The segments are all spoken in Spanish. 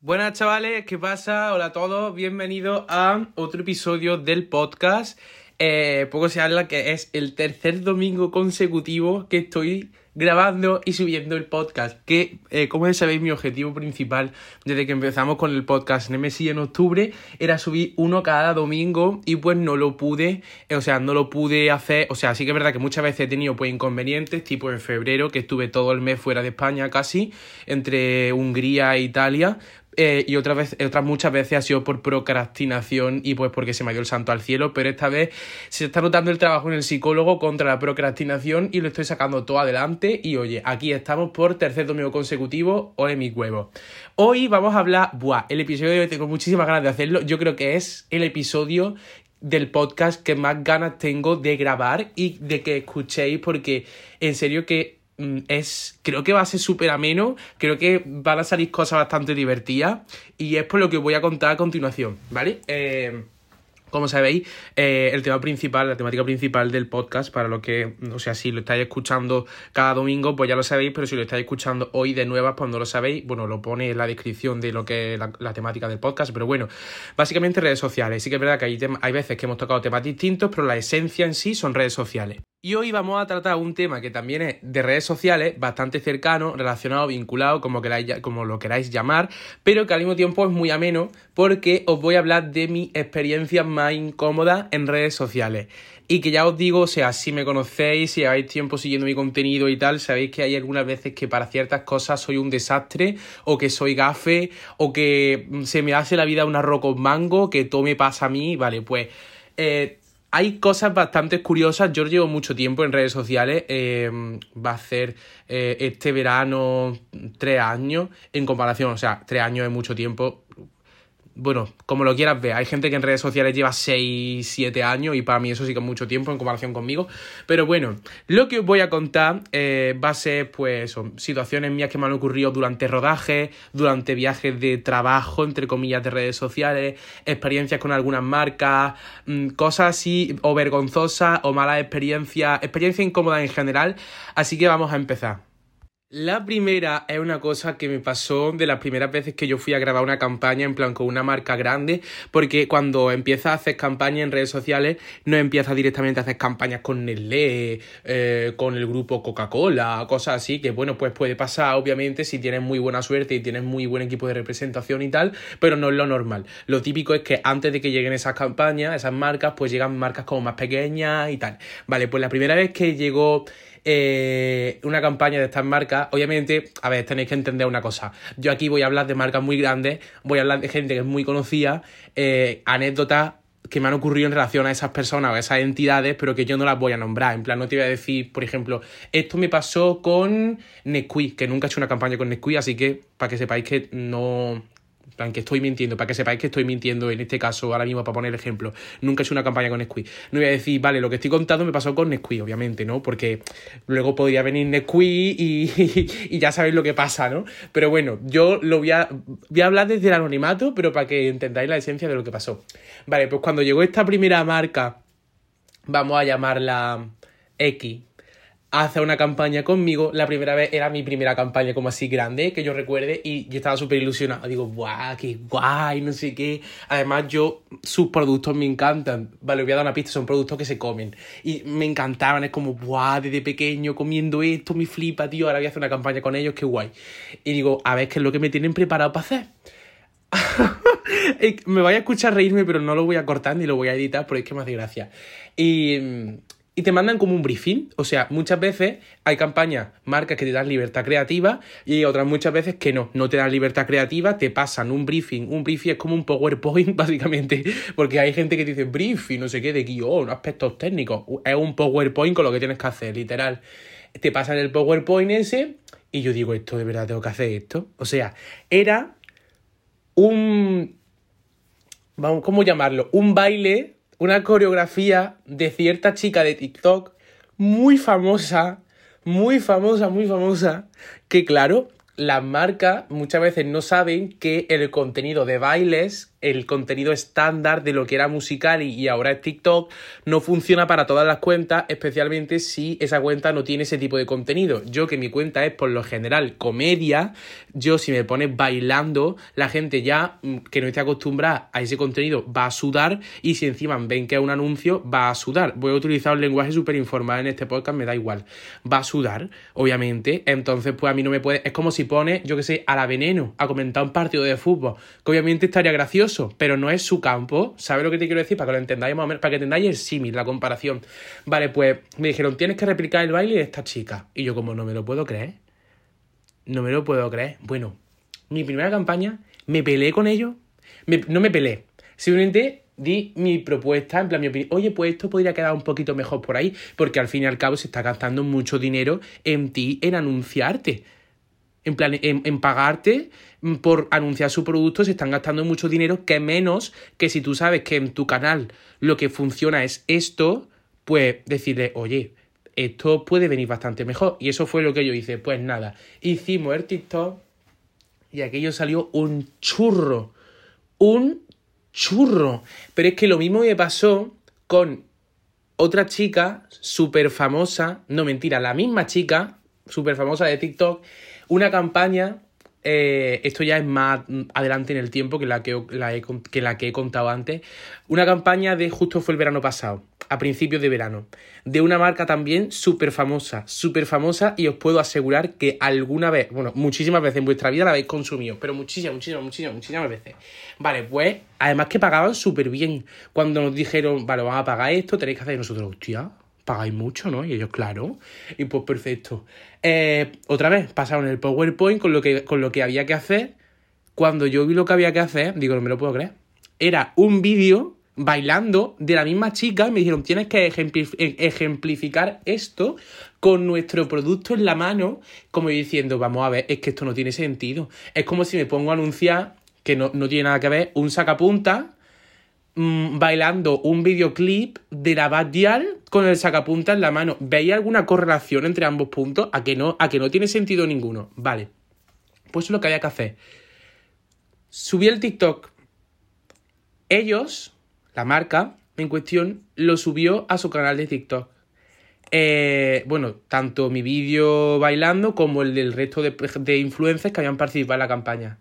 Buenas chavales, ¿qué pasa? Hola a todos, bienvenidos a otro episodio del podcast. Eh, poco se habla que es el tercer domingo consecutivo que estoy grabando y subiendo el podcast. Que, eh, como sabéis, mi objetivo principal desde que empezamos con el podcast Nemesis en octubre era subir uno cada domingo y pues no lo pude, o sea, no lo pude hacer. O sea, sí que es verdad que muchas veces he tenido pues inconvenientes, tipo en febrero, que estuve todo el mes fuera de España casi, entre Hungría e Italia, eh, y otras, veces, otras muchas veces ha sido por procrastinación y pues porque se me ha ido el santo al cielo, pero esta vez se está notando el trabajo en el psicólogo contra la procrastinación y lo estoy sacando todo adelante y oye, aquí estamos por tercer domingo consecutivo, ole mi huevo. Hoy vamos a hablar, buah, el episodio de hoy tengo muchísimas ganas de hacerlo, yo creo que es el episodio del podcast que más ganas tengo de grabar y de que escuchéis porque en serio que es, creo que va a ser súper ameno, creo que van a salir cosas bastante divertidas y es por lo que voy a contar a continuación, ¿vale? Eh, como sabéis, eh, el tema principal, la temática principal del podcast, para lo que, o sea, si lo estáis escuchando cada domingo, pues ya lo sabéis, pero si lo estáis escuchando hoy de nuevas, pues no lo sabéis, bueno, lo pone en la descripción de lo que es la, temática del podcast, pero bueno, básicamente redes sociales. Sí que es verdad que hay, hay veces que hemos tocado temas distintos, pero la esencia en sí son redes sociales. Y hoy vamos a tratar un tema que también es de redes sociales, bastante cercano, relacionado, vinculado, como, queráis, como lo queráis llamar, pero que al mismo tiempo es muy ameno porque os voy a hablar de mi experiencia más incómoda en redes sociales. Y que ya os digo, o sea, si me conocéis, si lleváis tiempo siguiendo mi contenido y tal, sabéis que hay algunas veces que para ciertas cosas soy un desastre, o que soy gafe, o que se me hace la vida una roco mango, que todo me pasa a mí, vale, pues... Eh, hay cosas bastante curiosas. Yo llevo mucho tiempo en redes sociales. Eh, va a ser eh, este verano tres años en comparación. O sea, tres años es mucho tiempo bueno, como lo quieras ver, hay gente que en redes sociales lleva 6, 7 años y para mí eso sí que es mucho tiempo en comparación conmigo. Pero bueno, lo que os voy a contar eh, va a ser pues son situaciones mías que me han ocurrido durante rodajes, durante viajes de trabajo, entre comillas, de redes sociales, experiencias con algunas marcas, mm, cosas así o vergonzosas o malas experiencias, experiencias incómodas en general. Así que vamos a empezar. La primera es una cosa que me pasó de las primeras veces que yo fui a grabar una campaña en plan con una marca grande, porque cuando empiezas a hacer campañas en redes sociales, no empiezas directamente a hacer campañas con Nestlé, eh, con el grupo Coca-Cola, cosas así, que bueno, pues puede pasar obviamente si tienes muy buena suerte y tienes muy buen equipo de representación y tal, pero no es lo normal. Lo típico es que antes de que lleguen esas campañas, esas marcas, pues llegan marcas como más pequeñas y tal. Vale, pues la primera vez que llegó eh, una campaña de estas marcas, obviamente, a ver, tenéis que entender una cosa. Yo aquí voy a hablar de marcas muy grandes, voy a hablar de gente que es muy conocida, eh, anécdotas que me han ocurrido en relación a esas personas o a esas entidades, pero que yo no las voy a nombrar. En plan, no te voy a decir, por ejemplo, esto me pasó con Nesquik, que nunca he hecho una campaña con Nesquik, así que para que sepáis que no, plan, que estoy mintiendo, para que sepáis que estoy mintiendo en este caso, ahora mismo para poner el ejemplo. Nunca he hecho una campaña con Nesquik. No voy a decir, vale, lo que estoy contando me pasó con Nesquik, obviamente, ¿no? Porque luego podría venir Nesquik y, y, ya sabéis lo que pasa, ¿no? Pero bueno, yo lo voy a, voy a hablar desde el anonimato, pero para que entendáis la esencia de lo que pasó. Vale, pues cuando llegó esta primera marca, vamos a llamarla X, hace una campaña conmigo. La primera vez era mi primera campaña como así grande, que yo recuerde, y yo estaba súper ilusionado. Digo, guau, qué guay, no sé qué. Además, yo, sus productos me encantan. Vale, voy a dar una pista, son productos que se comen. Y me encantaban, es como, guau, desde pequeño comiendo esto, me flipa, tío, ahora voy a hacer una campaña con ellos, qué guay. Y digo, a ver, ¿qué es lo que me tienen preparado para hacer? me voy a escuchar reírme, pero no lo voy a cortar ni lo voy a editar porque es que me hace gracia. Y y te mandan como un briefing. O sea, muchas veces hay campañas, marcas que te dan libertad creativa y otras muchas veces que no, no te dan libertad creativa, te pasan un briefing. Un briefing es como un PowerPoint, básicamente, porque hay gente que dice briefing, no sé qué, de guion, aspectos técnicos. Es un PowerPoint con lo que tienes que hacer, literal. Te pasan el PowerPoint ese y yo digo, esto de verdad tengo que hacer esto. O sea, era un... ¿cómo llamarlo? Un baile una coreografía de cierta chica de TikTok muy famosa, muy famosa, muy famosa, que claro, las marcas muchas veces no saben que el contenido de bailes el contenido estándar de lo que era musical y, ahora es TikTok no funciona para todas las cuentas, especialmente si esa cuenta no tiene ese tipo de contenido. Yo que mi cuenta es por lo general comedia, yo si me pones bailando, la gente ya mm, que no esté acostumbrada a ese contenido va a sudar y si encima ven que es un anuncio va a sudar. Voy a utilizar un lenguaje súper informal en este podcast, me da igual. Va a sudar, obviamente, entonces pues a mí no me puede... Es como si pone, yo que sé, a la veneno a comentar un partido de fútbol, que obviamente estaría gracioso pero no es su campo. ¿Sabes lo que te quiero decir? Para que lo entendáis más o menos, para que entendáis el símil, la comparación. Vale, pues me dijeron, tienes que replicar el baile de esta chica. Y yo, como no me lo puedo creer. No me lo puedo creer. Bueno, mi primera campaña, me peleé con ellos. no me peleé. Simplemente di mi propuesta, en plan mi opinión, oye, pues esto podría quedar un poquito mejor por ahí, porque al fin y al cabo se está gastando mucho dinero en ti, en anunciarte. En plan, en, pagarte por anunciar su producto se están gastando mucho dinero que menos que si tú sabes que en tu canal lo que funciona es esto, pues decirle, oye, esto puede venir bastante mejor. Y eso fue lo que yo hice. Pues nada, hicimos el TikTok y aquello salió un churro. Un churro. Pero es que lo mismo me pasó con otra chica súper famosa, no mentira, la misma chica súper famosa de TikTok una campaña, eh, esto ya es más adelante en el tiempo que la que, que la que he contado antes, una campaña de justo fue el verano pasado, a principios de verano, de una marca también súper famosa, súper famosa y os puedo asegurar que alguna vez, bueno, muchísimas veces en vuestra vida la habéis consumido, pero muchísimas, muchísimas, muchísimas, muchísimas veces. Vale, pues además que pagaban súper bien. Cuando nos dijeron, vale, vamos a pagar esto, tenéis que hacer nosotros, hostia, pagáis mucho, ¿no? Y ellos, claro. Y pues perfecto. Eh, otra vez, pasaron el PowerPoint con lo, que, con lo que había que hacer. Cuando yo vi lo que había que hacer, digo, no me lo puedo creer. Era un vídeo bailando de la misma chica. Me dijeron, tienes que ejemplificar esto con nuestro producto en la mano. Como diciendo, vamos a ver, es que esto no tiene sentido. Es como si me pongo a anunciar, que no, no tiene nada que ver, un sacapunta Mm, bailando un videoclip de la Badial con el sacapunta en la mano. ¿Veis alguna correlación entre ambos puntos? A que no, a que no tiene sentido ninguno. Vale. Pues es lo que había que hacer. Subí el TikTok. Ellos, la marca en cuestión, lo subió a su canal de TikTok. Eh, bueno, tanto mi vídeo bailando como el del resto de, de influencers que habían participado en la campaña.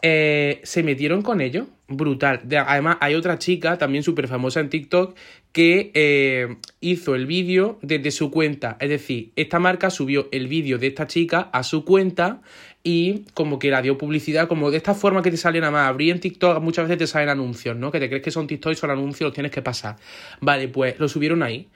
Eh, se metieron con ellos, brutal. además, hay otra chica también súper famosa en TikTok que eh, hizo el vídeo desde su cuenta. Es decir, esta marca subió el vídeo de esta chica a su cuenta y como que la dio publicidad, como de esta forma que te salen a más. Abrir en TikTok muchas veces te salen anuncios, ¿no? Que te crees que son TikTok y son anuncios, los tienes que pasar. Vale, pues lo subieron ahí.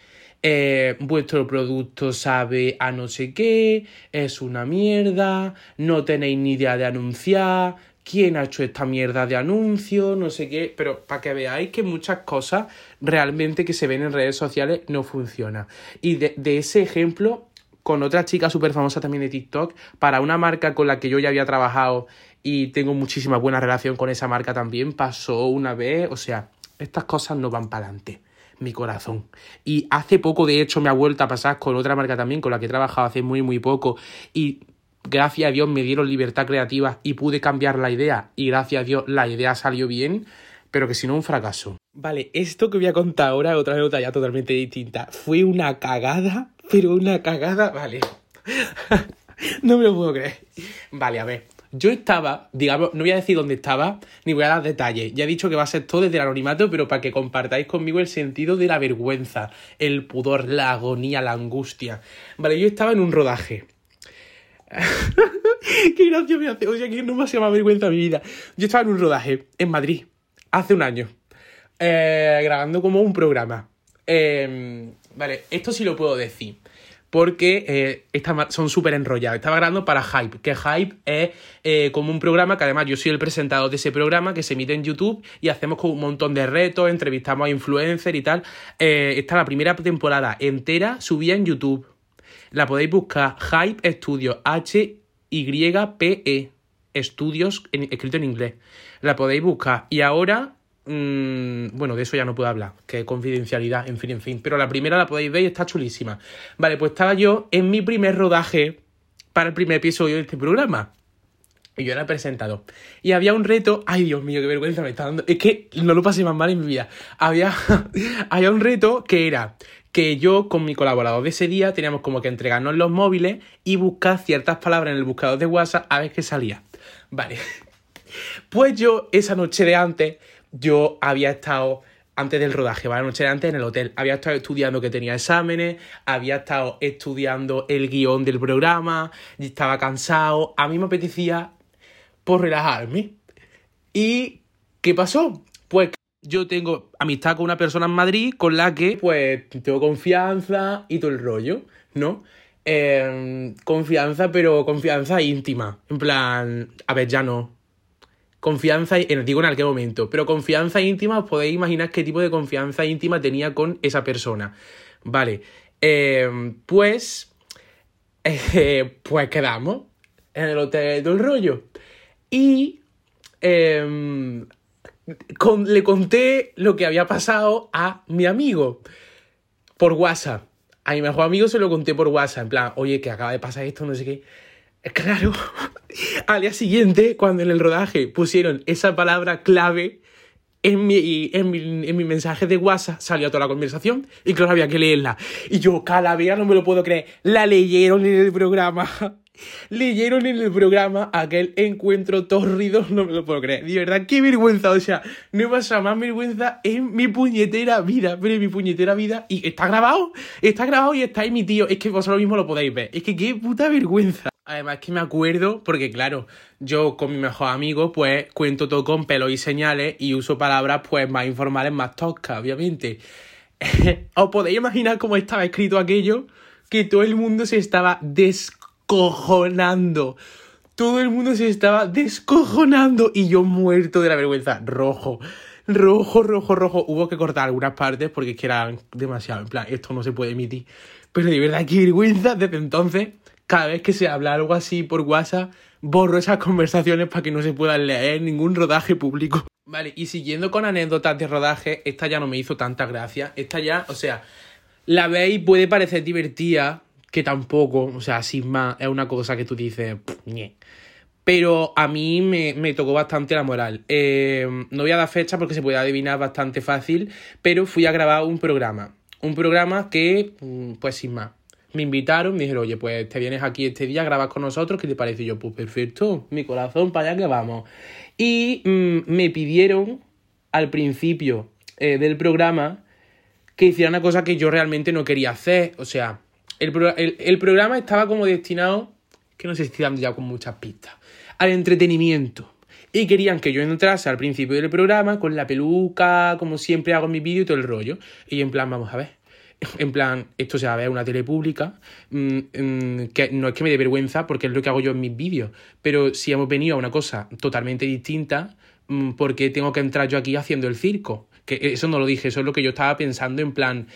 Eh, vuestro producto sabe a no sé qué, es una mierda, no tenéis ni idea de anunciar, quién ha hecho esta mierda de anuncio, no sé qué, pero para que veáis que muchas cosas realmente que se ven en redes sociales no funcionan. Y de, ese ejemplo, con otra chica súper famosa también de TikTok, para una marca con la que yo ya había trabajado y tengo muchísima buena relación con esa marca también, pasó una vez, o sea, estas cosas no van para adelante mi corazón. Y hace poco, de hecho, me ha vuelto a pasar con otra marca también, con la que he trabajado hace muy, muy poco. Y gracias a Dios me dieron libertad creativa y pude cambiar la idea y gracias a Dios la idea salió bien, pero que si no un fracaso. Vale, esto que voy a contar ahora, otra nota ya totalmente distinta, fue una cagada, pero una cagada, vale. no me lo puedo creer. Vale, a ver. Yo estaba, digamos, no voy a decir dónde estaba, ni voy a dar detalles. Ya he dicho que va a ser todo desde el anonimato, pero para que compartáis conmigo el sentido de la vergüenza, el pudor, la agonía, la angustia. Vale, yo estaba en un rodaje. Qué gracia me hace. O sea, que no me más vergüenza mi vida. Yo estaba en un rodaje en Madrid hace un año, eh, grabando como un programa. Em, vale, esto sí lo puedo decir. Porque eh, son súper enrollados. Estaba grabando para Hype, que Hype es eh, como un programa que además yo soy el presentador de ese programa que se emite en YouTube y hacemos como un montón de retos, entrevistamos a influencers y tal. esta la primera temporada entera subía en YouTube la podéis buscar Hype Studios, H-Y-P-E, Estudios escrito en inglés. La podéis buscar. Y ahora, mm, bueno, de eso ya no puedo hablar, que confidencialidad, en fin, en fin. Pero la primera la podéis ver y está chulísima. Vale, pues estaba yo en mi primer rodaje para el primer episodio de este programa. Y yo era presentador. Y había un reto. Ay, Dios mío, qué vergüenza me está dando. Es que no lo pasé más mal en mi vida. Había, había un reto que era que yo con mi colaborador de ese día teníamos como que entregarnos los móviles y buscar ciertas palabras en el buscador de WhatsApp a ver qué salía. Vale. Pues yo, esa noche de antes, yo había estado antes del rodaje, ¿vale? La noche de antes en el hotel. Había estado estudiando que tenía exámenes, había estado estudiando el guion del programa, estaba cansado. A mí me apetecía por relajarme. ¿Y qué pasó? Pues yo tengo amistad con una persona en Madrid con la que pues tengo confianza y todo el rollo, ¿no? Em, confianza, pero confianza íntima. En plan, a ver, ya no. Confianza, en, digo en aquel momento, pero confianza íntima, os podéis imaginar qué tipo de confianza íntima tenía con esa persona. Vale, em, pues, eh, pues quedamos en el hotel del rollo. Y em, le conté lo que había pasado a mi amigo por WhatsApp. A mi mejor amigo se lo conté por WhatsApp, en plan, oye, que acaba de pasar esto, no sé qué. Claro, al día siguiente, cuando en el rodaje pusieron esa palabra clave, en mi, en mi, en mi mensaje de WhatsApp salió toda la conversación y claro, había que leerla. Y yo, calavera, no me lo puedo creer, la leyeron en el programa. leyeron en el programa aquel encuentro torrido, no me lo puedo creer. De verdad, qué vergüenza. O sea, no he pasado más vergüenza en mi puñetera vida, pero en mi puñetera vida. Y está grabado, está grabado y está emitido. Es que vosotros mismo lo podéis ver. Es que qué puta vergüenza. Además que me acuerdo, porque claro, yo con mi mejor amigo, pues cuento todo con pelos y señales y uso palabras pues más informales, más toscas, obviamente. ¿Os podéis imaginar cómo estaba escrito aquello? Que todo el mundo se estaba des descojonando. Todo el mundo se estaba descojonando y yo muerto de la vergüenza. Rojo, rojo, rojo, rojo. Hubo que cortar algunas partes porque es que eran demasiado. En plan, esto no se puede emitir. Pero de verdad, qué vergüenza. Desde entonces, cada vez que se habla algo así por WhatsApp, borro esas conversaciones para que no se pueda leer ningún rodaje público. Vale, y siguiendo con anécdotas de rodaje, esta ya no me hizo tanta gracia. Esta ya, o sea, la veis, puede parecer divertida, que tampoco, o sea, sin más, es una cosa que tú dices, pero a mí me, tocó bastante la moral. Eh, no voy a dar fecha porque se puede adivinar bastante fácil, pero fui a grabar un programa. Un programa que, mm, pues sin más, me invitaron, me dijeron, oye, pues te vienes aquí este día, grabas con nosotros, ¿qué te parece? yo, pues perfecto, mi corazón, para allá que vamos. Y mm, me pidieron al principio eh, del programa que hiciera una cosa que yo realmente no quería hacer, o sea, el, programa estaba como destinado, que no sé si estoy ya con muchas pistas, al entretenimiento. Y querían que yo entrase al principio del programa con la peluca, como siempre hago en mi vídeo y todo el rollo. Y en plan, vamos a ver. En plan, esto se va a ver una tele pública, mm, mm, que no es que me dé vergüenza porque es lo que hago yo en mis vídeos, pero si hemos venido a una cosa totalmente distinta, mm, ¿por qué tengo que entrar yo aquí haciendo el circo? Que eso no lo dije, eso es lo que yo estaba pensando en plan,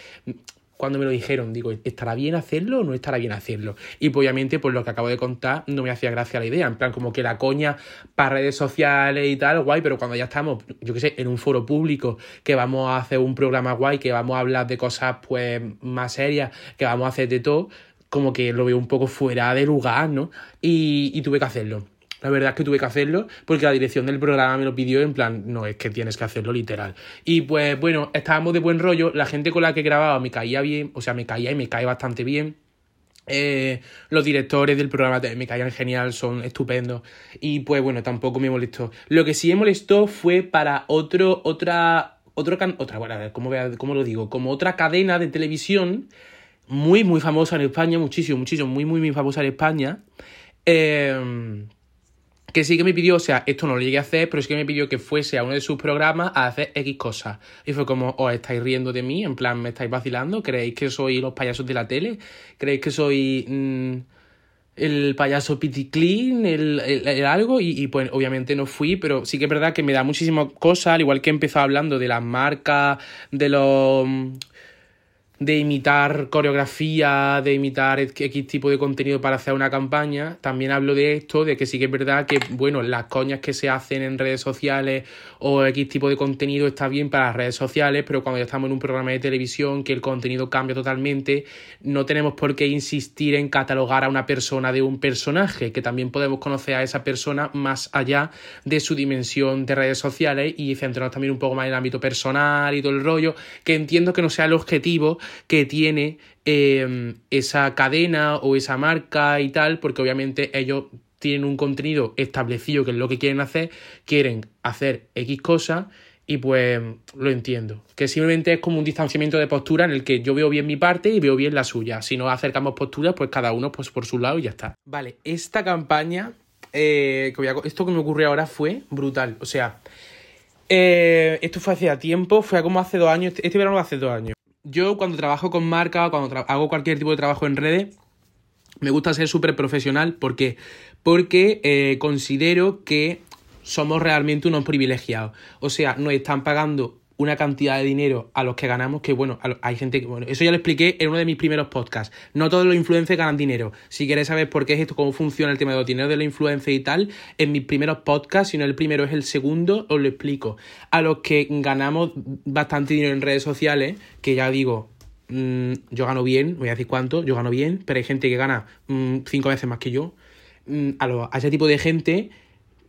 cuando me lo dijeron, digo, ¿estará bien hacerlo o no estará bien hacerlo? Y pues, obviamente, por lo que acabo de contar, no me hacía gracia la idea. En plan, como que la coña para redes sociales y tal, guay, pero cuando ya estamos, yo qué sé, en un foro público, que vamos a hacer un programa guay, que vamos a hablar de cosas pues más serias, que vamos a hacer de todo, como que lo veo un poco fuera de lugar, ¿no? Y, y tuve que hacerlo. La verdad es que tuve que hacerlo porque la dirección del programa me lo pidió en plan, no, es que tienes que hacerlo literal. Y pues bueno, estábamos de buen rollo, la gente con la que grababa me caía bien, o sea, me caía y me cae bastante bien. Eh, los directores del programa me caían genial, son estupendos. Y pues bueno, tampoco me molestó. Lo que sí me molestó fue para otro, otra, otro otra, bueno, a ver, ¿cómo, ¿cómo lo digo? Como otra cadena de televisión muy, muy famosa en España, muchísimo, muchísimo, muy, muy, muy famosa en España. Eh, que sí que me pidió, o sea, esto no lo llegué a hacer, pero sí que me pidió que fuese a uno de sus programas a hacer X cosas. Y fue como, os estáis riendo de mí, en plan, me estáis vacilando, creéis que soy los payasos de la tele, creéis que soy mm, el payaso Piticlin, el, el, algo, y, pues obviamente no fui, pero sí que es verdad que me da muchísimas cosas, al igual que he empezado hablando de las marcas, de los de imitar coreografía, de imitar X tipo de contenido para hacer una campaña, también hablo de esto, de que sí que es verdad que, bueno, las coñas que se hacen en redes sociales o X tipo de contenido está bien para las redes sociales, pero cuando ya estamos en un programa de televisión que el contenido cambia totalmente, no tenemos por qué insistir en catalogar a una persona de un personaje, que también podemos conocer a esa persona más allá de su dimensión de redes sociales y centrarnos también un poco más en el ámbito personal y todo el rollo, que entiendo que no sea el objetivo que tiene em, esa cadena o esa marca y tal, porque obviamente ellos tienen un contenido establecido que es lo que quieren hacer, quieren hacer X cosas y pues lo entiendo. Que simplemente es como un distanciamiento de postura en el que yo veo bien mi parte y veo bien la suya. Si no acercamos posturas, pues cada uno pues por su lado y ya está. Vale, esta campaña, eh, esto que me ocurrió ahora fue brutal. O sea, eh, esto fue hace tiempo, fue como hace dos años, este verano hace dos años yo cuando trabajo con marca, cuando hago cualquier tipo de trabajo en redes, me gusta ser súper profesional. ¿Por qué? Porque eh, considero que somos realmente unos privilegiados. O sea, nos están pagando una cantidad de dinero a los que ganamos, que bueno, hay gente que, bueno, eso ya lo expliqué en uno de mis primeros podcasts. No todos los influencers ganan dinero. Si queréis saber por qué es esto, cómo funciona el tema de los dineros de la influencia y tal, en mis primeros podcasts, si no el primero es el segundo, os lo explico. A los que ganamos bastante dinero en redes sociales, que ya digo, mm, yo gano bien, voy a decir cuánto, yo gano bien, pero hay gente que gana mm, cinco veces más que yo. Mm, a, a ese tipo de gente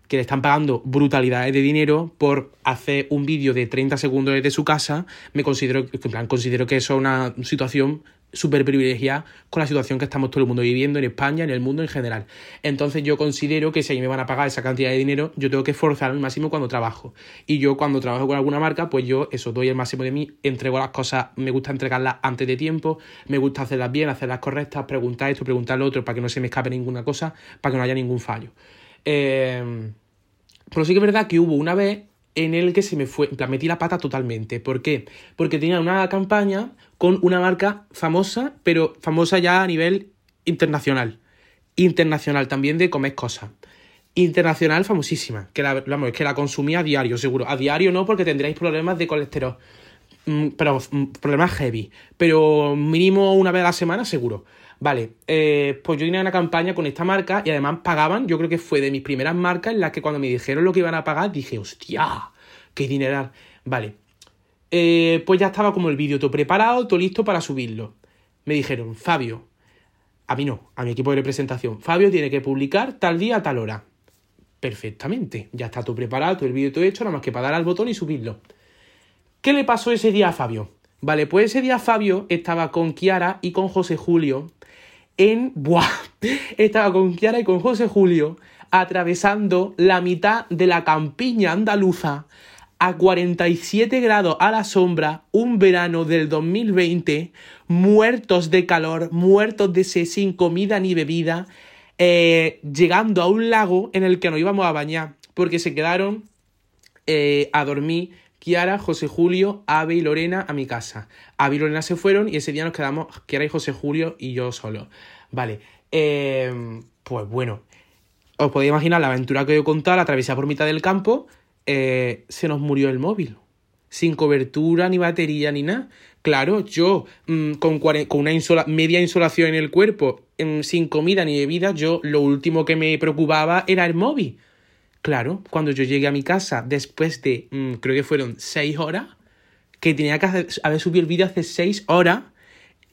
que le están pagando brutalidades de dinero por hacer un vídeo de 30 segundos desde su casa, me considero, en plan, considero que eso es una situación súper privilegiada con la situación que estamos todo el mundo viviendo en España, en el mundo en general. Entonces yo considero que si a mí me van a pagar esa cantidad de dinero, yo tengo que esforzar al máximo cuando trabajo. Y yo cuando trabajo con alguna marca, pues yo eso doy el máximo de mí, entrego las cosas, me gusta entregarlas antes de tiempo, me gusta hacerlas bien, hacerlas correctas, preguntar esto, preguntar lo otro, para que no se me escape ninguna cosa, para que no haya ningún fallo. Eh, pero sí que es verdad que hubo una vez en el que se me fue, en plan, metí la pata totalmente. ¿Por qué? Porque tenía una campaña con una marca famosa, pero famosa ya a nivel internacional. Internacional también de comer cosas. Internacional famosísima, que la, vamos, es que la consumía a diario, seguro. A diario no, porque tendríais problemas de colesterol. Mm, pero mm, problemas heavy. Pero mínimo una vez a la semana, seguro. Vale, eh, pues yo tenía una campaña con esta marca y además pagaban, yo creo que fue de mis primeras marcas en las que cuando me dijeron lo que iban a pagar dije, hostia, qué dineral. Vale, eh, pues ya estaba como el vídeo todo preparado, todo listo para subirlo. Me dijeron, Fabio, a mí no, a mi equipo de representación, Fabio tiene que publicar tal día, tal hora. Perfectamente, ya está todo preparado, todo el vídeo todo hecho, nada más que para dar al botón y subirlo. ¿Qué le pasó ese día a Fabio? Vale, pues ese día Fabio estaba con Kiara y con José Julio en... ¡Buah! Estaba con Kiara y con José Julio atravesando la mitad de la campiña andaluza a 47 grados a la sombra, un verano del 2020, muertos de calor, muertos de sed, sin comida ni bebida, eh, llegando a un lago en el que nos íbamos a bañar, porque se quedaron eh, a dormir Kiara, José Julio, Ave y Lorena a mi casa. Ave y Lorena se fueron y ese día nos quedamos Kiara y José Julio y yo solo. Vale, eh, pues bueno, os podéis imaginar la aventura que yo he contado, la travesía por mitad del campo, eh, se nos murió el móvil. Sin cobertura, ni batería, ni nada. Claro, yo mm, con, con, una media insolación en el cuerpo, mm, sin comida ni bebida, yo lo último que me preocupaba era el móvil. Claro, cuando yo llegué a mi casa después de, mm, creo que fueron seis horas, que tenía que haber subido el vídeo hace seis horas,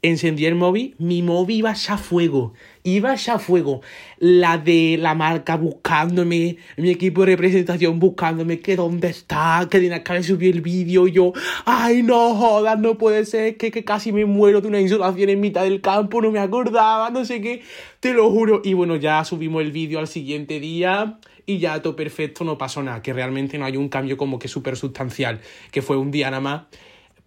encendí el móvil, mi móvil iba ya a fuego, iba ya a fuego. La de la marca buscándome, mi equipo de representación buscándome, que dónde está, que tenía que haber subido el vídeo, yo, ay no jodas, no puede ser, que, que casi me muero de una insolación en mitad del campo, no me acordaba, no sé qué, te lo juro. Y bueno, ya subimos el vídeo al siguiente día y ya todo perfecto, no pasó nada, que realmente no hay un cambio como que súper sustancial, que fue un día nada más,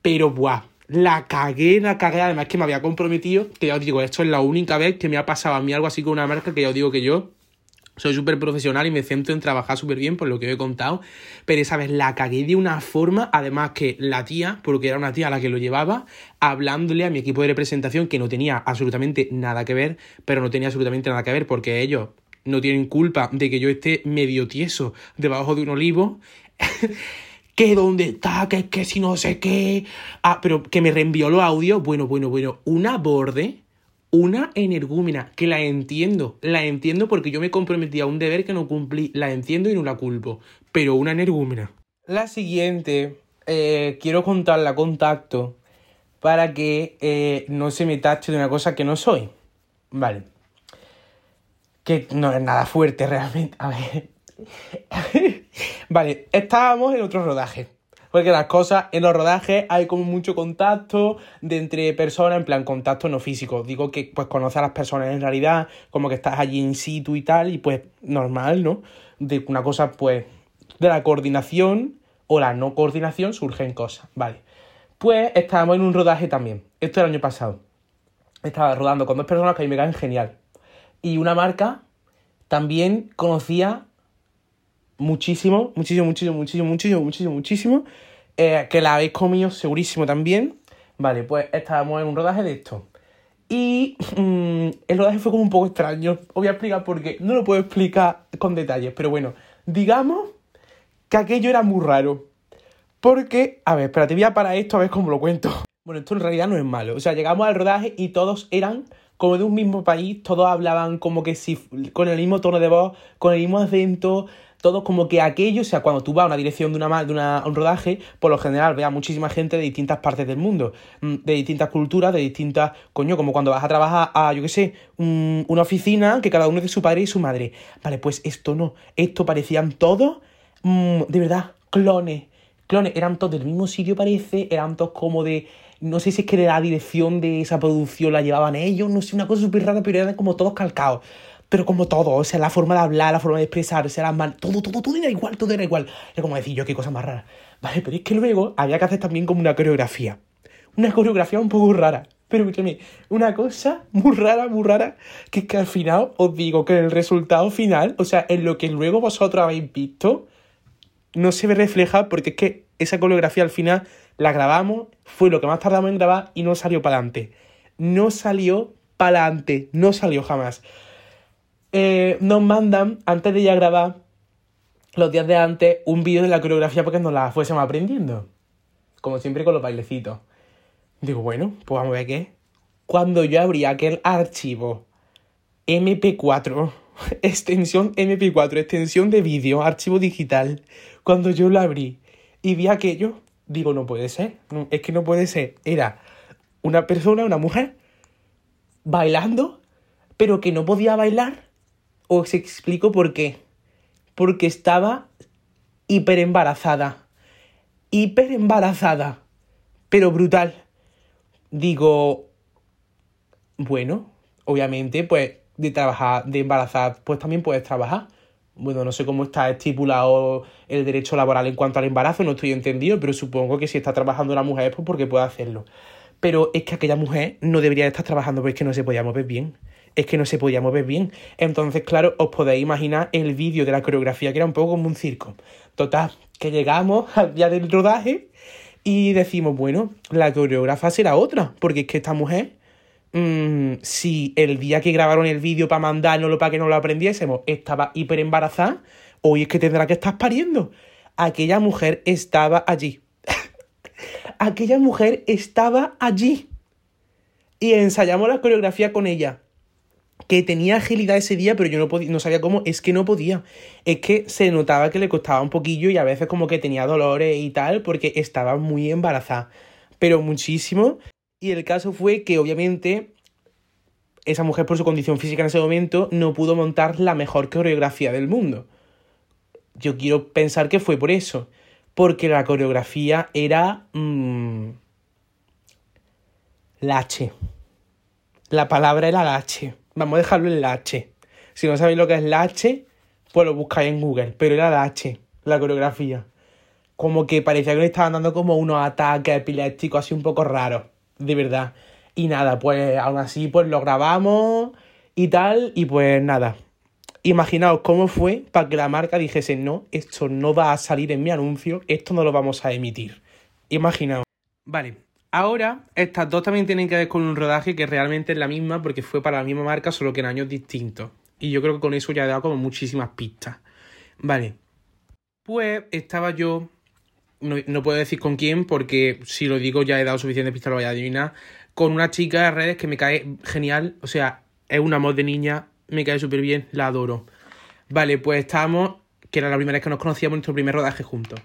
pero buah la cagué, la cagué, además que me había comprometido, que ya os digo, esto es la única vez que me ha pasado a mí algo así con una marca que ya os digo que yo soy súper profesional y me centro en trabajar súper bien por lo que os he contado, pero esa vez la cagué de una forma, además que la tía, porque era una tía la que lo llevaba, hablándole a mi equipo de representación que no tenía absolutamente nada que ver, pero no tenía absolutamente nada que ver porque ellos no tienen culpa de que yo esté medio tieso debajo de un olivo. que dónde está, que es que si no sé qué. Ah, pero que me reenvió los audios. Bueno, bueno, bueno. Una borde, una energúmena, que la entiendo. La entiendo porque yo me comprometí a un deber que no cumplí. La entiendo y no la culpo. Pero una energúmena. La siguiente, eh, quiero contarla con tacto para que eh, no se me tache de una cosa que no soy. Vale. Que no es nada fuerte realmente. A ver. vale, estábamos en otro rodaje. Porque las cosas en los rodajes hay como mucho contacto de entre personas, en plan contacto no físico. Digo que pues conocer a las personas en realidad, como que estás allí in situ y tal, y pues normal, ¿no? De una cosa pues de la coordinación o la no coordinación surgen cosas, ¿vale? Pues estábamos en un rodaje también. Esto el año pasado. Estaba rodando con dos personas que a mí me caen genial. Y una marca también conocía muchísimo, muchísimo, muchísimo, muchísimo, muchísimo, muchísimo, muchísimo. Eh, que la habéis comido segurísimo también. Vale, pues estábamos en un rodaje de esto. Y mm, el rodaje fue como un poco extraño. Os voy a explicar por qué. No lo puedo explicar con detalles, pero bueno, digamos que aquello era muy raro. Porque, a ver, espérate, voy a para esto a ver cómo lo cuento. Bueno, esto en realidad no es malo. O sea, llegamos al rodaje y todos eran como de un mismo país, todos hablaban como que si con el mismo tono de voz, con el mismo acento, todos como que aquello, o sea, cuando tú vas a una dirección de, una, de una, un rodaje, por lo general veas muchísima gente de distintas partes del mundo, mm, de distintas culturas, de distintas, coño, como cuando vas a trabajar a, yo qué sé, una oficina que cada uno es de su padre y su madre. Vale, pues esto no, esto parecían todos, mm, de verdad, clones, clones, eran todos del mismo sitio parece, eran todos como de no sé si es que la dirección de esa producción la llevaban ellos, no sé, una cosa súper rara, pero eran como todos calcados. Pero como todo, o sea, la forma de hablar, la forma de expresarse, las manos, todo, todo, todo era igual, todo era igual. Era como decir yo, qué cosa más rara. Vale, pero es que luego había que hacer también como una coreografía. Una coreografía un poco rara. Pero escúchame, una cosa muy rara, muy rara, que es que al final os digo que el resultado final, o sea, en lo que luego vosotros habéis visto, no se ve reflejado porque es que esa coreografía al final la grabamos, fue lo que más tardamos en grabar y no salió para adelante. No salió para adelante, no salió jamás. Eh, nos mandan, antes de ya grabar, los días de antes, un vídeo de la coreografía porque nos la fuésemos aprendiendo. Como siempre con los bailecitos. Digo, bueno, pues vamos a ver qué. Cuando yo abrí aquel archivo MP4, extensión MP4, extensión de vídeo, archivo digital, cuando yo lo abrí y vi aquello, digo, no puede ser, es que no puede ser. Era una persona, una mujer, bailando, pero que no podía bailar. Os explico por qué. Porque estaba hiper embarazada. Hiper embarazada. Pero brutal. Digo, bueno, obviamente, pues de trabajar, de embarazada, pues también puedes trabajar bueno, no sé cómo está estipulado el derecho laboral en cuanto al embarazo, no estoy entendido, pero supongo que si está trabajando una mujer es pues porque puede hacerlo. Pero es que aquella mujer no debería estar trabajando porque es que no se podía mover bien. Es que no se podía mover bien. Entonces, claro, os podéis imaginar el vídeo de la coreografía que era un poco como un circo. Total, que llegamos al día del rodaje y decimos, bueno, la coreógrafa será otra, porque es que esta mujer Mm, si el día que grabaron el vídeo para mandárnoslo para que no lo aprendiésemos estaba hiper embarazada, hoy es que tendrá que estar pariendo. Aquella mujer estaba allí. Aquella mujer estaba allí. Y ensayamos la coreografía con ella. Que tenía agilidad ese día, pero yo no, podía, no sabía cómo. Es que no podía. Es que se notaba que le costaba un poquillo y a veces como que tenía dolores y tal, porque estaba muy embarazada. Pero muchísimo. Y el caso fue que obviamente esa mujer por su condición física en ese momento no pudo montar la mejor coreografía del mundo. Yo quiero pensar que fue por eso, porque la coreografía era mmm, lache. La palabra era lache. Vamos a dejarlo en lache. Si no sabéis lo que es lache, pues lo buscáis en Google, pero era lache, la coreografía. Como que parecía que le estaban dando como unos ataques epilépticos así un poco raros de verdad. Y nada, pues aún así pues lo grabamos y tal, y pues nada. Imaginaos cómo fue para que la marca dijese, no, esto no va a salir en mi anuncio, esto no lo vamos a emitir. Imaginaos. Vale, ahora estas dos también tienen que ver con un rodaje que realmente es la misma porque fue para la misma marca, solo que en años distintos. Y yo creo que con eso ya he dado como muchísimas pistas. Vale. Pues estaba yo no, puedo decir con quién, porque si lo digo ya he dado suficiente pista, lo voy a adivinar. Con una chica de redes que me cae genial, o sea, es un amor de niña, me cae súper bien, la adoro. Vale, pues estábamos, que era la primera vez que nos conocíamos, nuestro primer rodaje juntos.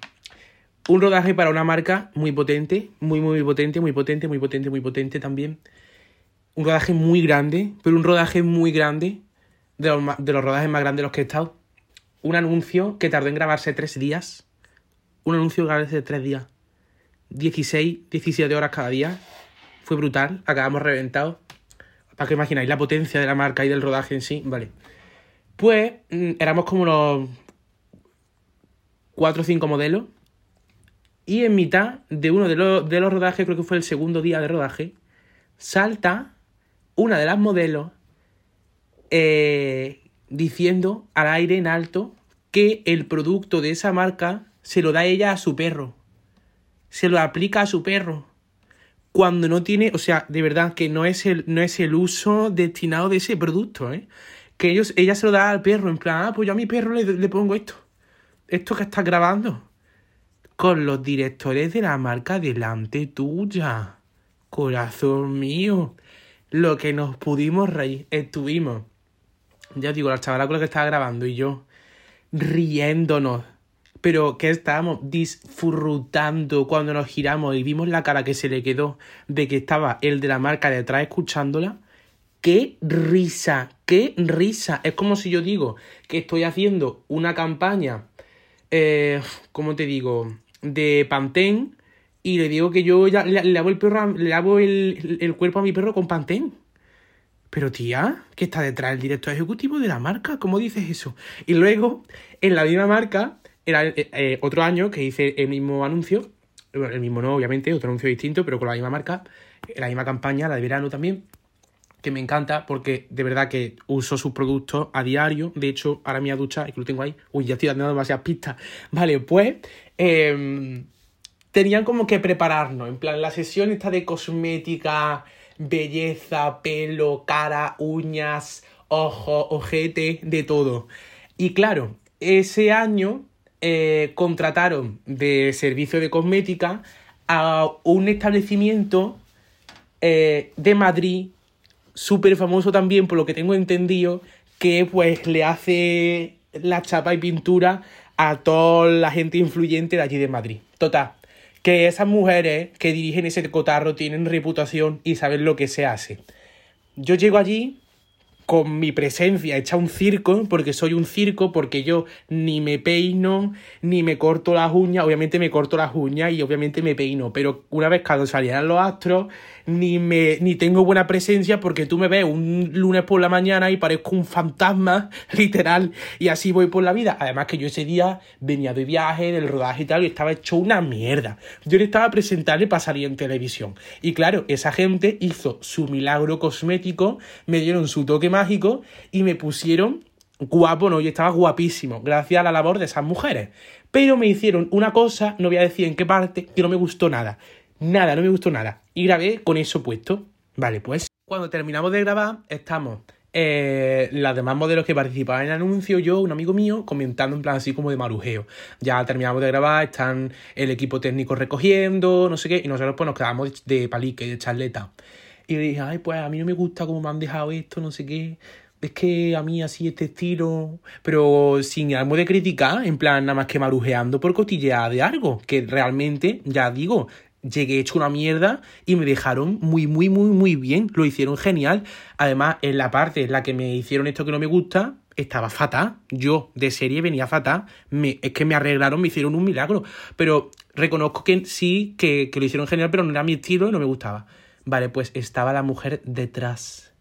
Un rodaje para una marca muy potente, muy, muy potente, muy potente, muy potente, muy potente también. Un rodaje muy grande, pero un rodaje muy grande, de los, de los rodajes más grandes de los que he estado. Un anuncio que tardó en grabarse tres días un anuncio grabado de tres días. 16, 17 horas cada día. Fue brutal. Acabamos reventados. Para que imagináis la potencia de la marca y del rodaje en sí. Vale. Pues mm, éramos como los 4 o 5 modelos. Y en mitad de uno de los, de los rodajes, creo que fue el segundo día de rodaje, salta una de las modelos eh, diciendo al aire en alto que el producto de esa marca se lo da ella a su perro. Se lo aplica a su perro. Cuando no tiene, o sea, de verdad que no es el, no es el uso destinado de ese producto, ¿eh? Que ellos, ella se lo da al perro, en plan, ah, pues yo a mi perro le, le pongo esto. Esto que está grabando. Con los directores de la marca delante tuya. Corazón mío. Lo que nos pudimos reír. Estuvimos. Ya digo, la chavala con la que estaba grabando y yo riéndonos pero que estábamos disfrutando cuando nos giramos y vimos la cara que se le quedó de que estaba el de la marca detrás escuchándola. ¡Qué risa! ¡Qué risa! Es como si yo digo que estoy haciendo una campaña, eh, ¿cómo te digo? De Pantene y le digo que yo ya le, lavo el perro, el, el cuerpo a mi perro con Pantene. Pero tía, que está detrás el director ejecutivo de la marca, ¿cómo dices eso? Y luego, en la misma marca, era eh, eh, otro año que hice el mismo anuncio, el mismo no, obviamente, otro anuncio distinto, pero con la misma marca, la misma campaña, la de verano también, que me encanta porque de verdad que uso sus productos a diario. De hecho, ahora me voy a duchar y que lo tengo ahí. Uy, ya estoy dando demasiadas pistas. Vale, pues em, tenían como que prepararnos, en plan, la sesión esta de cosmética, belleza, pelo, cara, uñas, ojo, ojete, de todo. Y claro, ese año eh, contrataron de servicio de cosmética a un establecimiento eh, de Madrid, súper famoso también, por lo que tengo entendido, que pues le hace la chapa y pintura a toda la gente influyente de allí de Madrid. Total, que esas mujeres que dirigen ese cotarro tienen reputación y saben lo que se hace. Yo llego allí con mi presencia hecha un circo, porque soy un circo, porque yo ni me peino, ni me corto las uñas, obviamente me corto las uñas y obviamente me peino, pero una vez cuando salieran los astros, ni me ni tengo buena presencia porque tú me ves un lunes por la mañana y parezco un fantasma, literal, y así voy por la vida. Además que yo ese día venía de viaje, del rodaje y tal, y estaba hecho una mierda. Yo le estaba presentando para salir en televisión. Y claro, esa gente hizo su milagro cosmético, me dieron su toque mágico y me pusieron guapo, no, yo estaba guapísimo, gracias a la labor de esas mujeres. Pero me hicieron una cosa, no voy a decir en qué parte, que no me gustó nada. Nada, no me gustó nada. Y grabé con eso puesto. Vale, pues cuando terminamos de grabar, estamos eh, las demás modelos que participaban en el anuncio, yo, un amigo mío, comentando en plan así como de marujeo. Ya terminamos de grabar, están el equipo técnico recogiendo, no sé qué, y nosotros pues nos quedamos de palique, de charleta. Y le dije, ay, pues a mí no me gusta cómo me han dejado esto, no sé qué. Es que a mí así este estilo, pero sin algo de criticar, en plan nada más que marujeando por cotillear de algo, que realmente, ya digo, llegué hecho una mierda y me dejaron muy, muy, muy, muy bien. Lo hicieron genial. Además, en la parte en la que me hicieron esto que no me gusta, estaba fatal. Yo de serie venía fatal. Es que me arreglaron, me hicieron un milagro. Pero reconozco que sí, que, que lo hicieron genial, pero no era mi estilo y no me gustaba. Vale, pues estaba la mujer detrás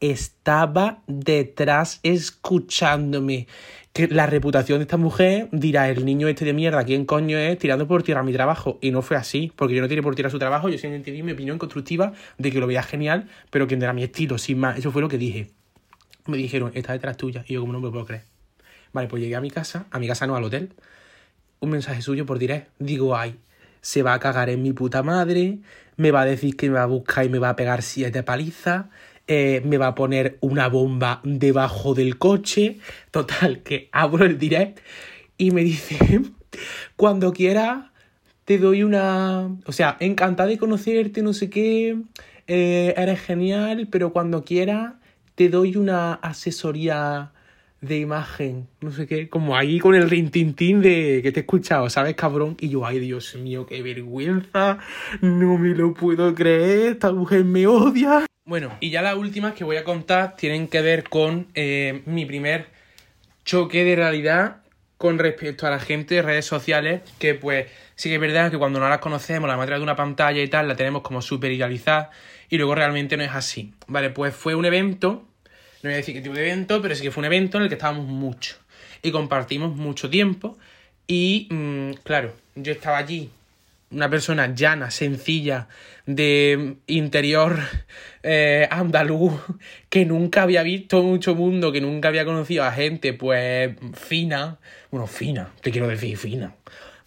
estaba detrás escuchándome. Que la reputación de esta mujer dirá, el niño este de mierda, ¿quién coño es? Tirando por tierra mi trabajo. Y no fue así, porque yo no tiré por tierra su trabajo, yo simplemente di mi opinión constructiva de que lo veía genial, pero que era mi estilo, sin más. Eso fue lo que dije. Me dijeron, está detrás tuya. Y yo como no me puedo creer. Vale, pues llegué a mi casa, a mi casa no, al hotel. Un mensaje suyo por direct. Digo, ay, se va a cagar en mi puta madre, me va a decir que me va a buscar y me va a pegar siete palizas eh, me va a poner una bomba debajo del coche. Total, que abro el direct y me dice, cuando quiera te doy una... O sea, encantada de conocerte, no sé qué, eh, eres genial, pero cuando quieras te doy una asesoría de imagen, no sé qué, como ahí con el rintintín de que te he escuchado, ¿sabes, cabrón? Y yo, ay, Dios mío, qué vergüenza, no me lo puedo creer, esta mujer me odia. Bueno, y ya las últimas que voy a contar tienen que ver con eh, mi primer choque de realidad con respecto a la gente de redes sociales, que pues sí que es verdad que cuando no las conocemos, la materia de una pantalla y tal, la tenemos como súper idealizada y luego realmente no es así. Vale, pues fue un evento no voy a decir qué tipo de evento, pero sí que fue un evento en el que estábamos mucho y compartimos mucho tiempo. Y mm, claro, yo estaba allí, una persona llana, sencilla, de interior eh, andaluz, que nunca había visto mucho mundo, que nunca había conocido a gente, pues fina, bueno, fina, te quiero decir, fina,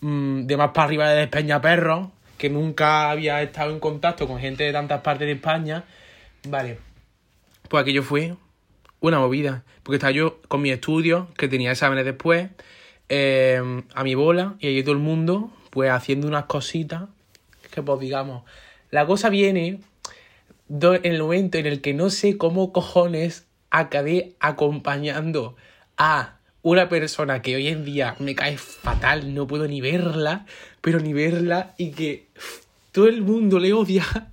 mm, de más para arriba de Perro, que nunca había estado en contacto con gente de tantas partes de España. Vale, pues aquello fue una movida. Porque estaba yo con mi estudio, que tenía exámenes después, em, a mi bola, y ahí todo el mundo, pues haciendo unas cositas, que pues digamos, la cosa viene en el momento en el que no sé cómo cojones acabé acompañando a una persona que hoy en día me cae fatal, no puedo ni verla, pero ni verla y que todo el mundo le odia.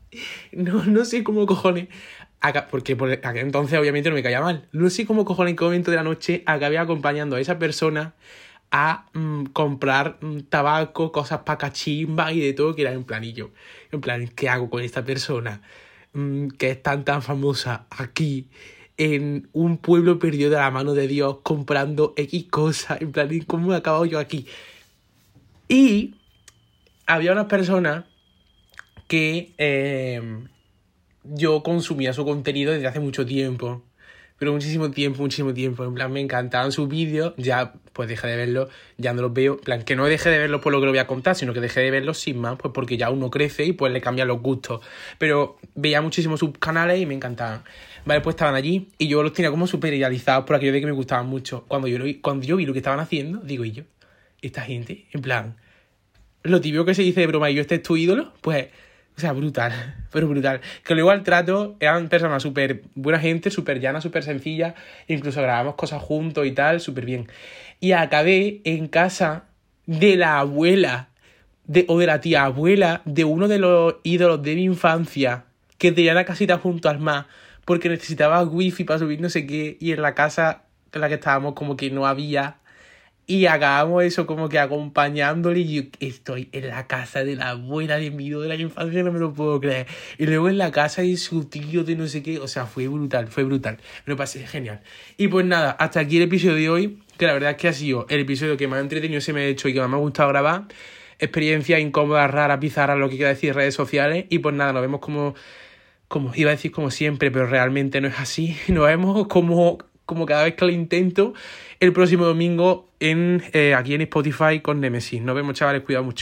No, no sé cómo cojones porque por entonces obviamente no me caía mal. No sé cómo cojones en qué momento de la noche acabé acompañando a esa persona a mm, comprar mm, tabaco, cosas para cachimba y de todo que era en planillo. En plan, ¿qué hago con esta persona mm, que es tan tan famosa aquí en un pueblo perdido de la mano de Dios comprando X cosas? En plan, ¿cómo he acabado yo aquí? Y había unas personas que... Eh, yo consumía su contenido desde hace mucho tiempo. Pero muchísimo tiempo, muchísimo tiempo. En plan, me encantaban sus vídeos. Ya, pues dejé de verlos, ya no los veo. En plan, que no dejé de verlos por lo que lo voy a contar, sino que dejé de verlos sin más, pues porque ya uno crece y pues le cambian los gustos. Pero veía muchísimo sus canales y me encantaban. Vale, pues estaban allí y yo los tenía como súper idealizados por aquello de que me gustaban mucho. Cuando yo, cuando yo vi lo que estaban haciendo, digo, ¿y yo? Esta gente, en plan, lo tibio que se dice de broma, ¿y yo este es tu ídolo? Pues o sea, brutal, pero brutal. Que luego al trato eran personas súper buena gente, súper llana, súper sencilla. Incluso grabamos cosas juntos y tal, súper bien. Y acabé en casa de la abuela, de, o de la tía abuela, de uno de los ídolos de mi infancia, que tenía la casita junto al mar, porque necesitaba wifi para subir no sé qué, y en la casa en la que estábamos como que no había y acabamos eso como que acompañándole y yo estoy en la casa de la abuela de mi de la infancia, no me lo puedo creer. Y luego en la casa de su tío de no sé qué, o sea, fue brutal, fue brutal. Me lo pasé genial. Y pues nada, hasta aquí el episodio de hoy, que la verdad es que ha sido el episodio que más entretenido se me ha hecho y que más me ha gustado grabar. Experiencia incómoda, rara, pizarra, lo que quiera decir redes sociales. Y pues nada, nos vemos como, como iba a decir como siempre, pero realmente no es así. Nos vemos como como cada vez que lo intento, el próximo domingo en, eh, aquí en Spotify con Nemesis. Nos vemos, chavales, cuidado mucho.